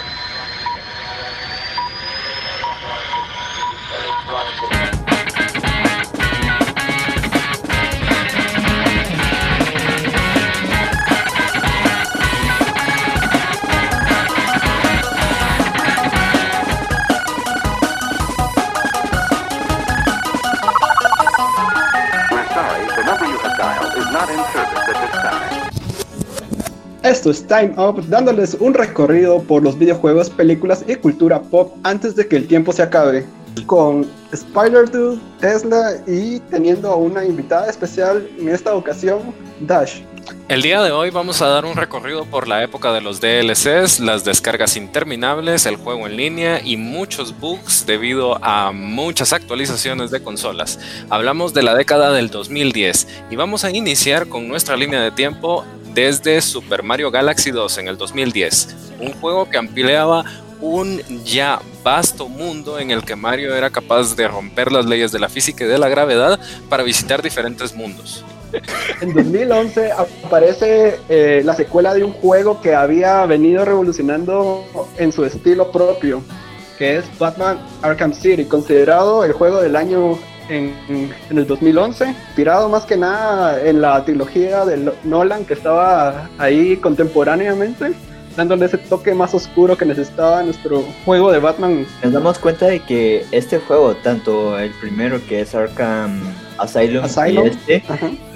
Esto es Time Up, dándoles un recorrido por los videojuegos, películas y cultura pop antes de que el tiempo se acabe. Con Spider-Dude, Tesla y teniendo a una invitada especial en esta ocasión, Dash. El día de hoy vamos a dar un recorrido por la época de los DLCs, las descargas interminables, el juego en línea y muchos bugs debido a muchas actualizaciones de consolas. Hablamos de la década del 2010 y vamos a iniciar con nuestra línea de tiempo desde Super Mario Galaxy 2 en el 2010, un juego que ampliaba un ya vasto mundo en el que Mario era capaz de romper las leyes de la física y de la gravedad para visitar diferentes mundos. En 2011 aparece eh, la secuela de un juego que había venido revolucionando en su estilo propio, que es Batman Arkham City, considerado el juego del año en, en, el 2011, inspirado más que nada en la trilogía de Nolan que estaba ahí contemporáneamente dándole ese toque más oscuro que necesitaba nuestro juego de Batman. Nos damos cuenta de que este juego, tanto el primero que es Arkham Asylum, y este,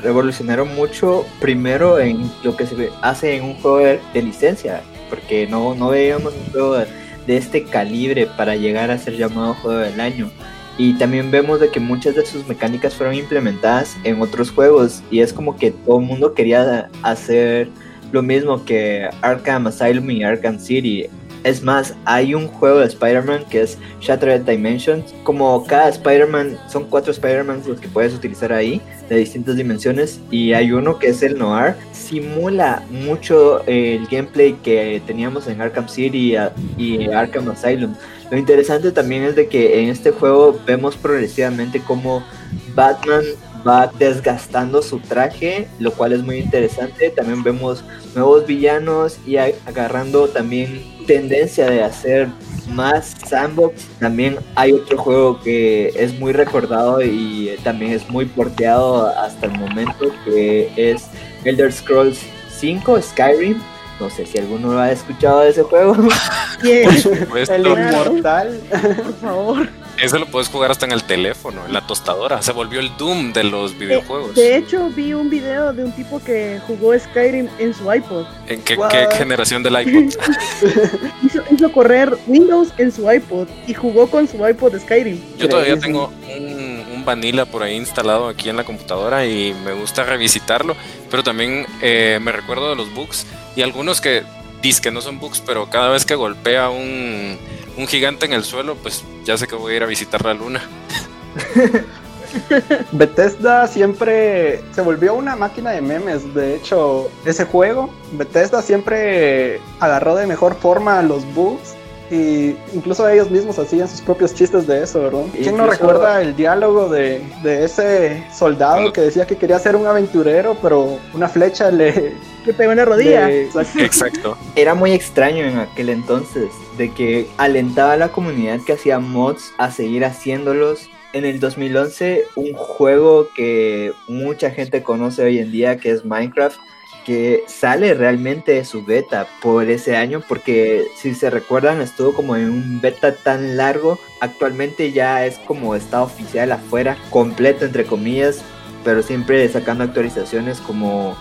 revolucionaron mucho primero en lo que se hace en un juego de, licencia, porque no, no veíamos un juego de, de este calibre para llegar a ser llamado juego del año. Y también vemos de que muchas de sus mecánicas fueron implementadas en otros juegos y es como que todo el mundo quería hacer lo mismo que Arkham Asylum y Arkham City. Es más, hay un juego de Spider-Man que es Shattered Dimensions. Como cada Spider-Man, son cuatro Spider-Man los que puedes utilizar ahí, de distintas dimensiones. Y hay uno que es el Noir. Simula mucho el gameplay que teníamos en Arkham City y Arkham Asylum. Lo interesante también es de que en este juego vemos progresivamente cómo Batman va desgastando su traje, lo cual es muy interesante. También vemos nuevos villanos y agarrando también tendencia de hacer más sandbox. También hay otro juego que es muy recordado y también es muy porteado hasta el momento, que es Elder Scrolls 5 Skyrim no sé si alguno lo ha escuchado de ese juego. ¿Quién? El inmortal. Por favor. Ese lo puedes jugar hasta en el teléfono, en la tostadora. Se volvió el Doom de los videojuegos. De, hecho, vi un video de un tipo que jugó Skyrim en su iPod. ¿En qué, generación del iPod? hizo, correr Windows en su iPod y jugó con su iPod Skyrim. Yo todavía tengo un, un, Vanilla por ahí instalado aquí en la computadora y me gusta revisitarlo, pero también eh, me recuerdo de los bugs y algunos que que no son bugs, pero cada vez que golpea un, un gigante en el suelo, pues ya sé que voy a ir a visitar la luna. Bethesda siempre se volvió una máquina de memes. De hecho, ese juego, Bethesda siempre agarró de mejor forma los bugs y incluso ellos mismos hacían sus propios chistes de eso, ¿verdad? ¿Quién no recuerda el diálogo de, de ese soldado que decía que quería ser un aventurero, pero una flecha le... Le pegó en la rodilla. Exacto. Era muy extraño en aquel entonces, de que alentaba a la comunidad que hacía mods a seguir haciéndolos en el 2011 un juego que mucha gente conoce hoy en día que es Minecraft que sale realmente de su beta por ese año, porque si se recuerdan estuvo como en un beta tan largo, actualmente ya es como está oficial afuera, completo entre comillas, pero siempre sacando actualizaciones como,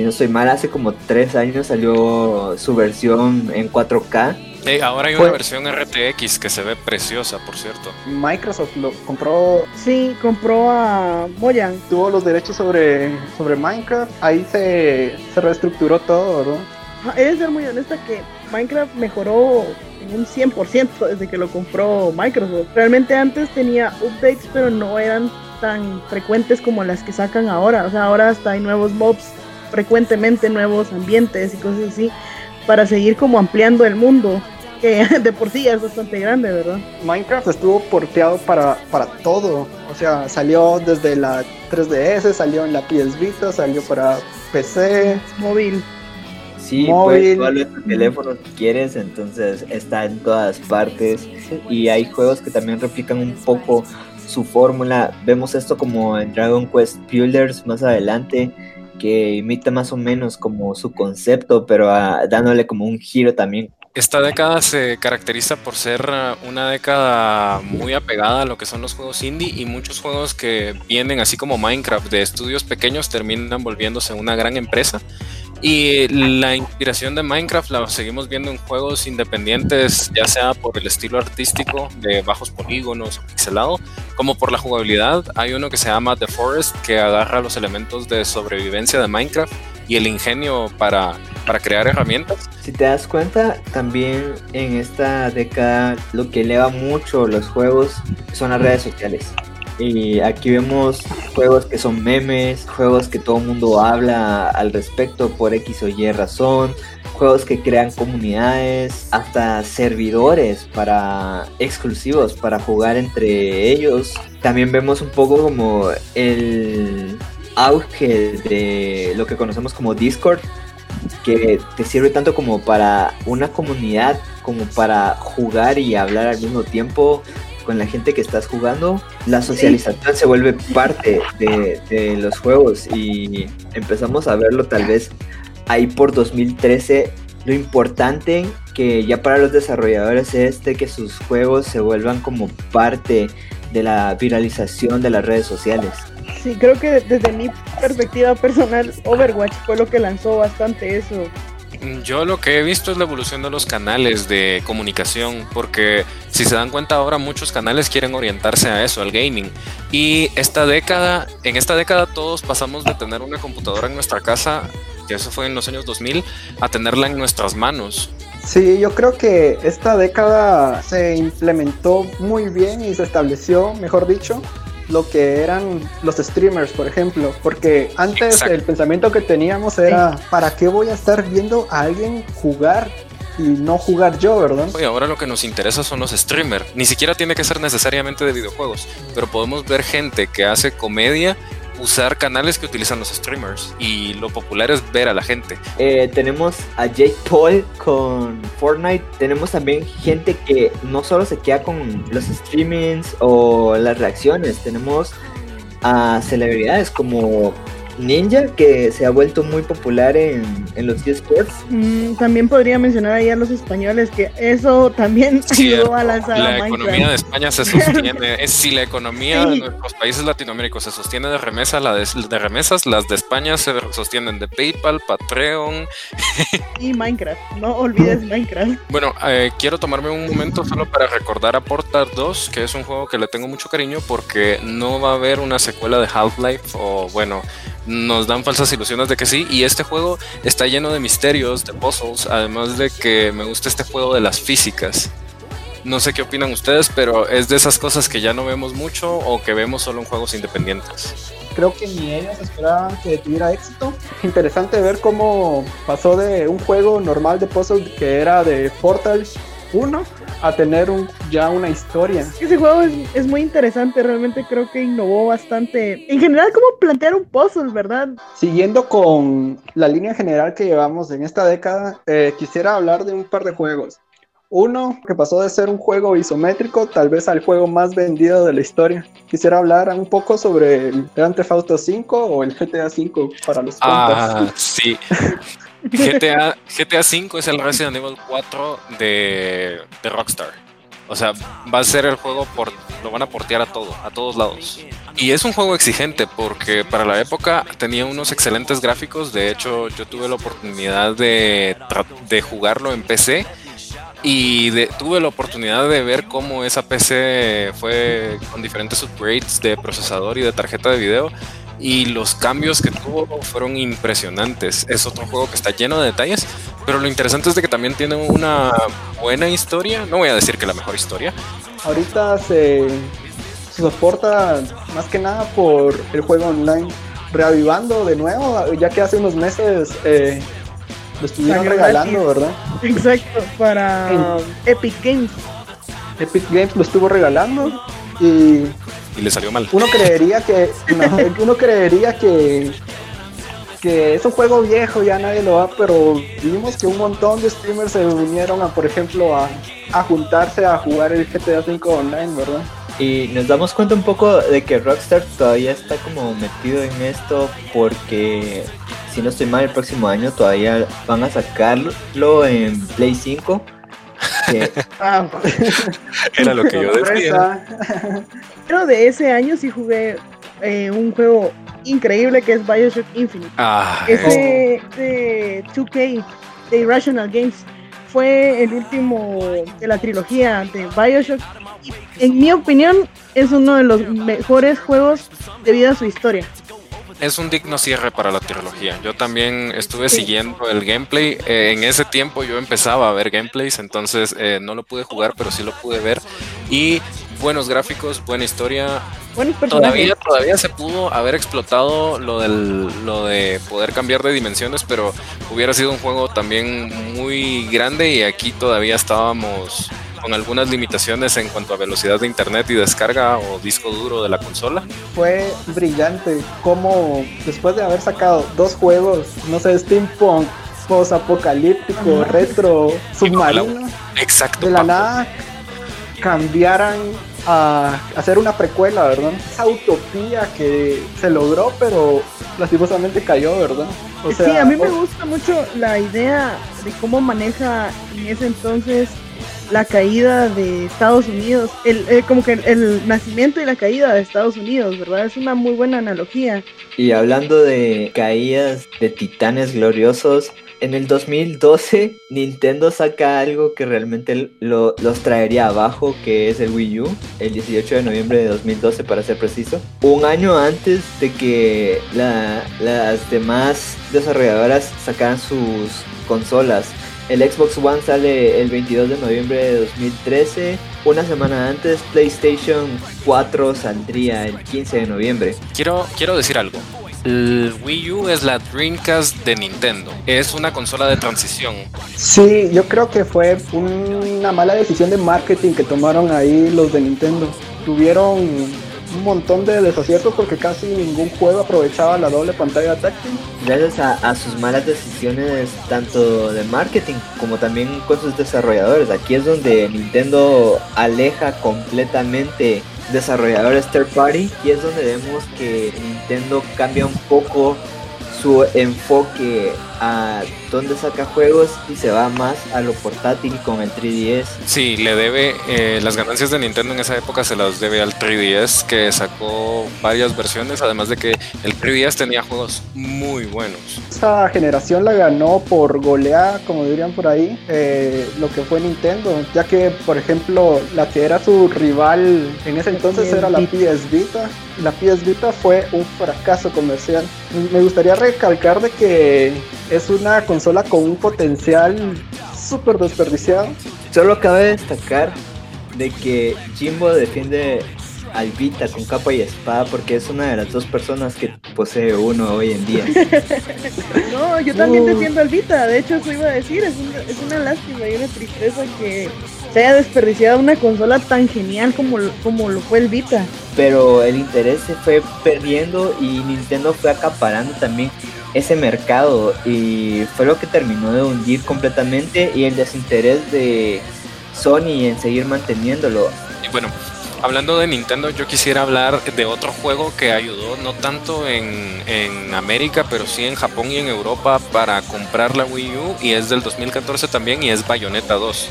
si no soy mal, hace como tres años salió su versión en 4K ahora hay una versión RTX que se ve preciosa, por cierto. Microsoft lo compró. Sí, compró a Mojang. Tuvo los derechos sobre, sobre Minecraft. Ahí se, se reestructuró todo, ¿no? He de ser muy honesta que Minecraft mejoró en un 100% desde que lo compró Microsoft. Realmente antes tenía updates, pero no eran tan frecuentes como las que sacan ahora. O sea, ahora hasta hay nuevos mobs frecuentemente, nuevos ambientes y cosas así para seguir como ampliando el mundo, que de por sí es bastante grande, ¿verdad? Minecraft estuvo porteado para, para todo, o sea, salió desde la 3DS, salió en la PS Vita, salió para PC. Móvil. Sí, móvil. puedes tu teléfono si quieres, entonces está en todas partes. Y hay juegos que también replican un poco su fórmula. Vemos esto como en Dragon Quest Builders más adelante, que imita más o menos como su concepto, pero ah, dándole como un giro también esta década se caracteriza por ser uh, una década muy apegada a lo que son los juegos indie y muchos juegos que vienen así como Minecraft de estudios pequeños terminan volviéndose una gran empresa. Y la inspiración de Minecraft la seguimos viendo en juegos independientes, ya sea por el estilo artístico de bajos polígonos o pixelado, como por la jugabilidad. Hay uno que se llama The Forest que agarra los elementos de sobrevivencia de Minecraft y el ingenio para, para crear herramientas. Si te das cuenta, también en esta década lo que eleva mucho los juegos son las redes sociales. Y aquí vemos juegos que son memes, juegos que todo el mundo habla al respecto por X o Y razón, juegos que crean comunidades, hasta servidores para exclusivos para jugar entre ellos. También vemos un poco como el auge de lo que conocemos como Discord, que te sirve tanto como para una comunidad, como para jugar y hablar al mismo tiempo con la gente que estás jugando. La socialización se vuelve parte de, de los juegos y empezamos a verlo tal vez ahí por 2013 lo importante que ya para los desarrolladores es este que sus juegos se vuelvan como parte de la viralización de las redes sociales. Sí, creo que desde mi perspectiva personal, Overwatch fue lo que lanzó bastante eso. Yo lo que he visto es la evolución de los canales de comunicación, porque si se dan cuenta ahora muchos canales quieren orientarse a eso, al gaming. Y esta década, en esta década todos pasamos de tener una computadora en nuestra casa, que eso fue en los años 2000, a tenerla en nuestras manos. Sí, yo creo que esta década se implementó muy bien y se estableció, mejor dicho, lo que eran los streamers, por ejemplo, porque antes el pensamiento que teníamos era, ¿para qué voy a estar viendo a alguien jugar y no jugar yo, ¿verdad? Y ahora lo que nos interesa son los streamers. Ni siquiera tiene que ser necesariamente de videojuegos, pero podemos ver gente que hace comedia usar canales que utilizan los streamers y lo popular es ver a la gente. Eh, tenemos a Jake Paul con Fortnite, tenemos también gente que no solo se queda con los streamings o las reacciones, tenemos a celebridades como Ninja, que se ha vuelto muy popular en, los eSports. Mm, también podría mencionar ahí a los españoles, que eso también ayudó a lanzar La economía de España se sostiene, es si la economía de nuestros países latinoaméricos se sostiene de remesas, la de, remesas, las de España se sostienen de PayPal, Patreon. y Minecraft, no olvides Minecraft. Bueno, eh, quiero tomarme un momento solo para recordar a Portal 2, que es un juego que le tengo mucho cariño porque no va a haber una secuela de Half-Life o bueno, nos dan falsas ilusiones de que sí. Y este juego está lleno de misterios, de puzzles, además de que me gusta este juego de las físicas. No sé qué opinan ustedes, pero es de esas cosas que ya no vemos mucho o que vemos solo en juegos independientes. Creo que ni ellos esperaban que tuviera éxito. Interesante ver cómo pasó de un juego normal de puzzles que era de Portal 1 a tener un, ya una historia. Ese juego es, muy interesante, realmente creo que innovó bastante. En general, como plantear un puzzle, ¿verdad? Siguiendo con la línea general que llevamos en esta década, eh, quisiera hablar de un par de juegos. Uno que pasó de ser un juego isométrico tal vez al juego más vendido de la historia. Quisiera hablar un poco sobre el Grand Theft Auto 5 o el GTA 5 para los Ah, sí. GTA, GTA 5 es el Resident Evil 4 de, de, Rockstar. O sea, va a ser el juego por lo van a portear a todo, a todos lados. Y es un juego exigente porque para la época tenía unos excelentes gráficos. De hecho, yo tuve la oportunidad de, de jugarlo en PC y tuve la oportunidad de ver cómo esa PC fue con diferentes upgrades de procesador y de tarjeta de video y los cambios que tuvo fueron impresionantes. Es otro juego que está lleno de detalles, pero lo interesante es de que también tiene una buena historia. No voy a decir que la mejor historia. Ahorita se, soporta más que nada por el juego online, reavivando de nuevo, ya que hace unos meses eh, lo estuvieron regalando, ¿verdad? Exacto, para Epic Games. Epic Games lo estuvo regalando y y le salió mal. Uno creería que uno creería que que es un juego viejo, ya nadie lo va, pero vimos que un montón de streamers se unieron a, por ejemplo, a, a juntarse a jugar el GTA V Online, ¿verdad? Y nos damos cuenta un poco de que Rockstar todavía está como metido en esto porque si no estoy mal el próximo año todavía van a sacarlo en Play 5. Ah, Era lo que yo decía. Pero de ese año sí jugué eh, un juego increíble que es Bioshock Infinite. Ah, ese de 2K, de Irrational Games, fue el último de la trilogía de Bioshock en mi opinión, es uno de los mejores juegos debido a su historia. Es un digno cierre para la trilogía. Yo también estuve siguiendo el gameplay. Eh, en ese tiempo yo empezaba a ver gameplays, entonces eh, no lo pude jugar, pero sí lo pude ver. Y buenos gráficos, buena historia. Todavía, todavía se pudo haber explotado lo, del, lo de poder cambiar de dimensiones, pero hubiera sido un juego también muy grande y aquí todavía estábamos con algunas limitaciones en cuanto a velocidad de internet y descarga o disco duro de la consola. Fue brillante como después de haber sacado dos juegos, no sé, steampunk, post apocalíptico, retro, submarino, exacto, de la nada cambiaran a hacer una precuela, ¿verdad? Esa utopía que se logró, pero lastimosamente cayó, ¿verdad? sí, a mí me gusta mucho la idea de cómo maneja en ese entonces la caída de Estados Unidos, el, eh, como que el, nacimiento y la caída de Estados Unidos, ¿verdad? Es una muy buena analogía. Y hablando de caídas de titanes gloriosos, en el 2012 Nintendo saca algo que realmente lo, los traería abajo, que es el Wii U, el 18 de noviembre de 2012 para ser preciso. Un año antes de que las demás desarrolladoras sacaran sus consolas. El Xbox One sale el 22 de noviembre de 2013. Una semana antes, PlayStation 4 saldría el 15 de noviembre. Quiero, quiero decir algo. El Wii U es la Dreamcast de Nintendo. Es una consola de transición. Sí, yo creo que fue una mala decisión de marketing que tomaron ahí los de Nintendo. Tuvieron un montón de desaciertos porque casi ningún juego aprovechaba la doble pantalla táctil. Gracias a, sus malas decisiones tanto de marketing como también con sus desarrolladores. Aquí es donde Nintendo aleja completamente desarrolladores third party y es donde vemos que Nintendo cambia un poco su enfoque a dónde saca juegos y se va más a lo portátil con el 3DS. Sí, le debe, eh, las ganancias de Nintendo en esa época se las debe al 3DS que sacó varias versiones, además de que el 3DS tenía juegos muy buenos. Esta generación la ganó por goleada, como dirían por ahí, eh, lo que fue Nintendo, ya que por ejemplo la que era su rival en ese entonces era la PS Vita. La PS Vita fue un fracaso comercial. Me gustaría recalcar de que es una consola con un potencial súper desperdiciado. Solo cabe destacar de que Jimbo defiende al Vita con capa y espada porque es una de las dos personas que posee uno hoy en día. no, yo también uh. defiendo al Vita, de hecho eso iba a decir, es una, es una lástima y una tristeza que se haya desperdiciado una consola tan genial como, como lo fue el Vita. Pero el interés se fue perdiendo y Nintendo fue acaparando también ese mercado y fue lo que terminó de hundir completamente y el desinterés de Sony en seguir manteniéndolo. Y bueno, hablando de Nintendo, yo quisiera hablar de otro juego que ayudó no tanto en, en, América, pero sí en Japón y en Europa para comprar la Wii U y es del 2014 también y es Bayonetta 2.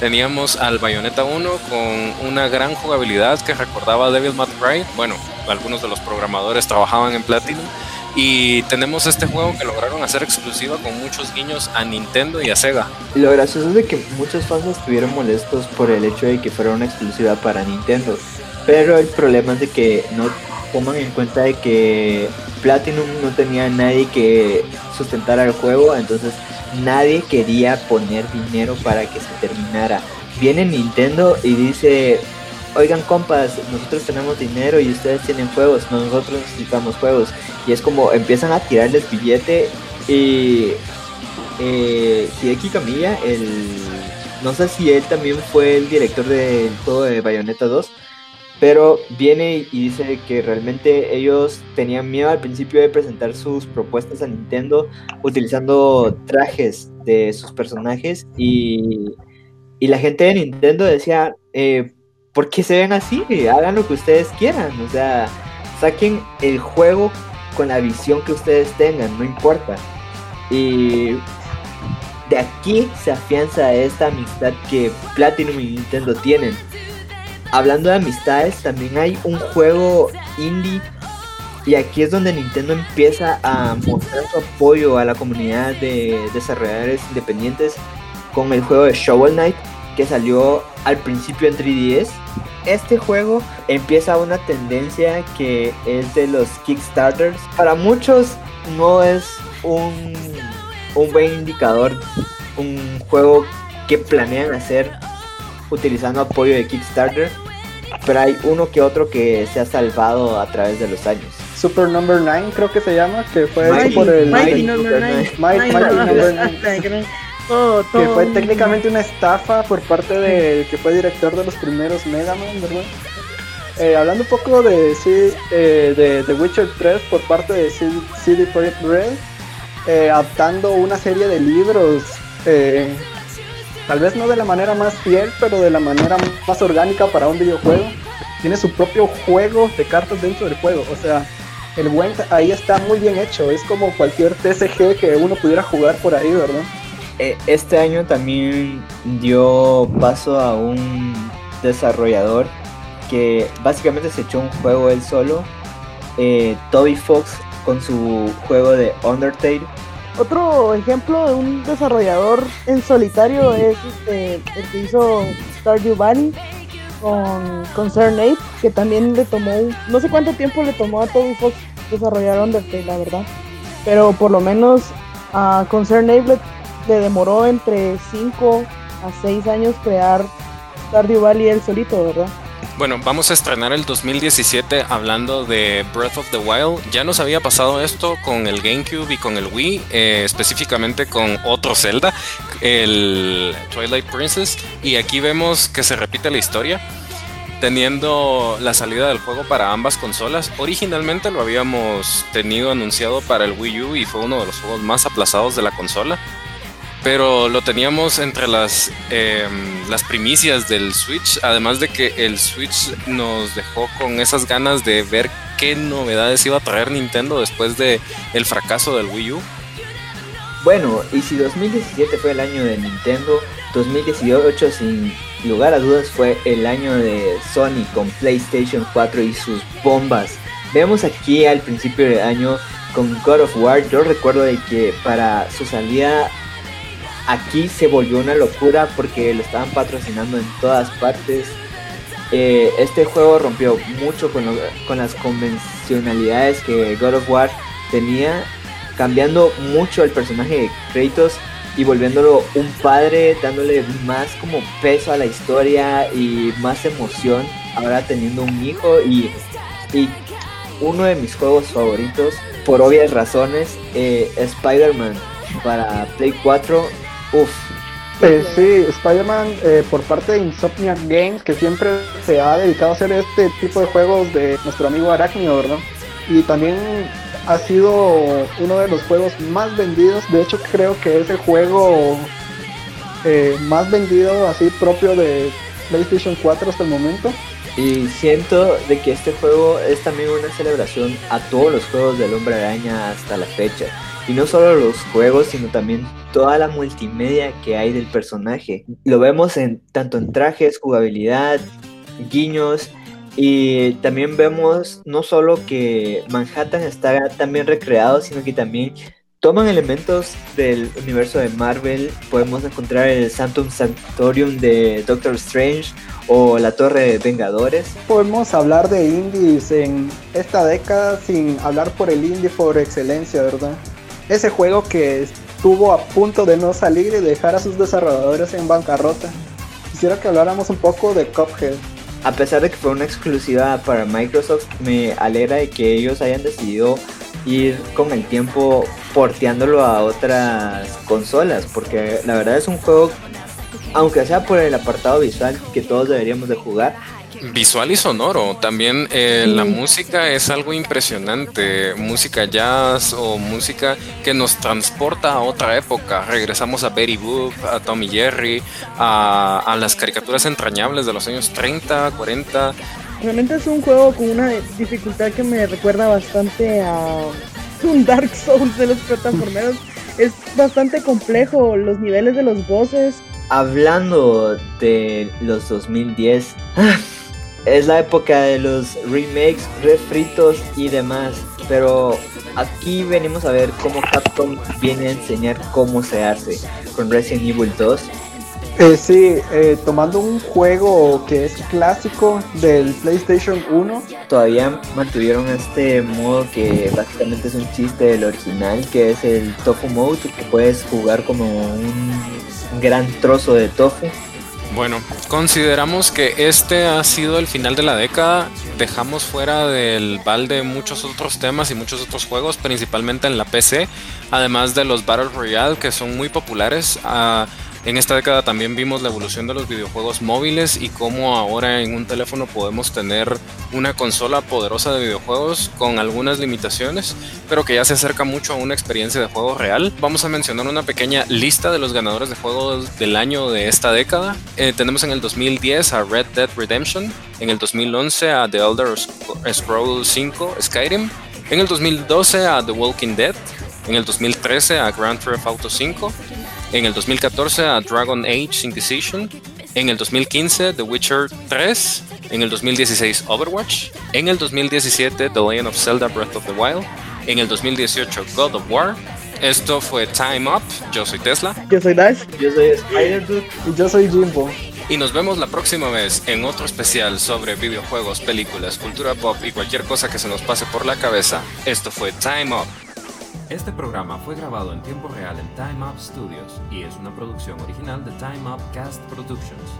Teníamos al Bayonetta 1 con una gran jugabilidad que recordaba Devil May Cry. Bueno, algunos de los programadores trabajaban en Platinum y tenemos este juego que lograron hacer exclusiva con muchos guiños a Nintendo y a Sega. Lo gracioso es de que muchos fans estuvieron molestos por el hecho de que fuera una exclusiva para Nintendo. Pero el problema es de que no toman en cuenta de que Platinum no tenía nadie que sustentara el juego, entonces nadie quería poner dinero para que se terminara. Viene Nintendo y dice, oigan compas, nosotros tenemos dinero y ustedes tienen juegos, nosotros necesitamos juegos. Y es como empiezan a tirarles billete y eh, Hideki Kamiya, el, no sé si él también fue el director del juego de Bayonetta 2, pero viene y dice que realmente ellos tenían miedo al principio de presentar sus propuestas a Nintendo utilizando trajes de sus personajes y, y la gente de Nintendo decía, eh, ¿por qué se ven así? Hagan lo que ustedes quieran, o sea, saquen el juego con la visión que ustedes tengan, no importa. Y de aquí se afianza esta amistad que Platinum y Nintendo tienen. Hablando de amistades, también hay un juego indie y aquí es donde Nintendo empieza a mostrar su apoyo a la comunidad de desarrolladores independientes con el juego de Shovel Knight que salió al principio en 3DS. Este juego empieza una tendencia que es de los Kickstarters. Para muchos no es un un buen indicador, un juego que planean hacer utilizando apoyo de Kickstarter, pero hay uno que otro que se ha salvado a través de los años. Super Number 9 creo que se llama, que fue por el Mighty, Number 9. Que fue técnicamente una estafa por parte del que fue director de los primeros Mega Man, ¿verdad? Eh, hablando un poco de, eh, de The Witcher 3 por parte de CD Projekt Red, eh, adaptando una serie de libros, eh, tal vez no de la manera más fiel, pero de la manera más orgánica para un videojuego. Tiene su propio juego de cartas dentro del juego, o sea, el buen ahí está muy bien hecho, es como cualquier TCG que uno pudiera jugar por ahí, ¿verdad? Eh, este año también dio paso a un desarrollador que básicamente se echó un juego él solo. Toby Fox con su juego de Undertale. Otro ejemplo de un desarrollador en solitario es este, el que hizo Stardew Valley con, con Ape, que también le tomó, no sé cuánto tiempo le tomó a Toby Fox desarrollar Undertale, la verdad. Pero por lo menos a uh, Ape le, demoró entre 5 a 6 años crear Stardew Valley él solito, ¿verdad? Bueno, vamos a estrenar el 2017 hablando de Breath of the Wild. Ya nos había pasado esto con el GameCube y con el Wii, eh, específicamente con otro Zelda, el Twilight Princess. Y aquí vemos que se repite la historia teniendo la salida del juego para ambas consolas. Originalmente lo habíamos tenido anunciado para el Wii U y fue uno de los juegos más aplazados de la consola pero lo teníamos entre las, em, las primicias del Switch, además de que el Switch nos dejó con esas ganas de ver qué novedades iba a traer Nintendo después de el fracaso del Wii U. Bueno, y si 2017 fue el año de Nintendo, 2018 sin lugar a dudas fue el año de Sony con PlayStation 4 y sus bombas. Vemos aquí al principio del año con God of War, yo recuerdo de que para su salida aquí se volvió una locura porque lo estaban patrocinando en todas partes. Eh, este juego rompió mucho con, con, las convencionalidades que God of War tenía, cambiando mucho el personaje de Kratos y volviéndolo un padre, dándole más como peso a la historia y más emoción, ahora teniendo un hijo y, uno de mis juegos favoritos, por obvias razones, eh, Spider-Man para Play 4 Uf. Eh, sí, Spider-Man eh, por parte de Insomniac Games, que siempre se ha dedicado a hacer este tipo de juegos de nuestro amigo Arachnio, ¿verdad? Y también ha sido uno de los juegos más vendidos. De hecho, creo que es el juego eh, más vendido así propio de PlayStation 4 hasta el momento. Y siento de que este juego es también una celebración a todos los juegos del Hombre Araña hasta la fecha. Y no solo los juegos, sino también toda la multimedia que hay del personaje. Lo vemos en tanto en trajes, jugabilidad, guiños y también vemos no solo que Manhattan está también recreado, sino que también toman elementos del universo de Marvel. Podemos encontrar el Santum Sanctorium de Doctor Strange o la Torre de Vengadores. Podemos hablar de indies en esta década sin hablar por el indie por excelencia, ¿verdad? ese juego que estuvo a punto de no salir y dejar a sus desarrolladores en bancarrota. Quisiera que habláramos un poco de Cuphead. A pesar de que fue una exclusiva para Microsoft, me alegra de que ellos hayan decidido ir con el tiempo porteándolo a otras consolas, porque la verdad es un juego, aunque sea por el apartado visual que todos deberíamos de jugar, Visual y sonoro. También eh, la música es algo impresionante. Música jazz o música que nos transporta a otra época. Regresamos a Betty Boop, a Tommy Jerry, a, a las caricaturas entrañables de los años 30, 40. Realmente es un juego con una dificultad que me recuerda bastante a un Dark Souls de los plataformeros. es bastante complejo los niveles de los bosses. Hablando de los 2010, es la época de los remakes, refritos y demás. Pero aquí venimos a ver cómo Capcom viene a enseñar cómo se hace con Resident Evil 2 eh, sí, eh, tomando un juego que es clásico del PlayStation 1. Todavía mantuvieron este modo que básicamente es un chiste del original, que es el Tofu Mode, que puedes jugar como un gran trozo de tofu. Bueno, consideramos que este ha sido el final de la década. Dejamos fuera del balde muchos otros temas y muchos otros juegos, principalmente en la PC, además de los Battle Royale que son muy populares. Uh, en esta década también vimos la evolución de los videojuegos móviles y cómo ahora en un teléfono podemos tener una consola poderosa de videojuegos con algunas limitaciones, pero que ya se acerca mucho a una experiencia de juego real. Vamos a mencionar una pequeña lista de los ganadores de juegos del año de esta década. Eh, tenemos en el 2010 a Red Dead Redemption, en el 2011 a The Elder Scrolls 5 Skyrim, en el 2012 a The Walking Dead, en el 2013 a Grand Theft Auto 5, en el 2014 a Dragon Age Inquisition, en el 2015 The Witcher 3, en el 2016 Overwatch, en el 2017 The Legend of Zelda Breath of the Wild, en el 2018 God of War. Esto fue Time Up. Yo soy Tesla. Yo soy Dash. Yo soy Spider-Dude. Y yo soy Jimbo. Y nos vemos la próxima vez en otro especial sobre videojuegos, películas, cultura pop y cualquier cosa que se nos pase por la cabeza. Esto fue Time Up. Este programa fue grabado en tiempo real en Time Up Studios y es una producción original de Time Up Cast Productions.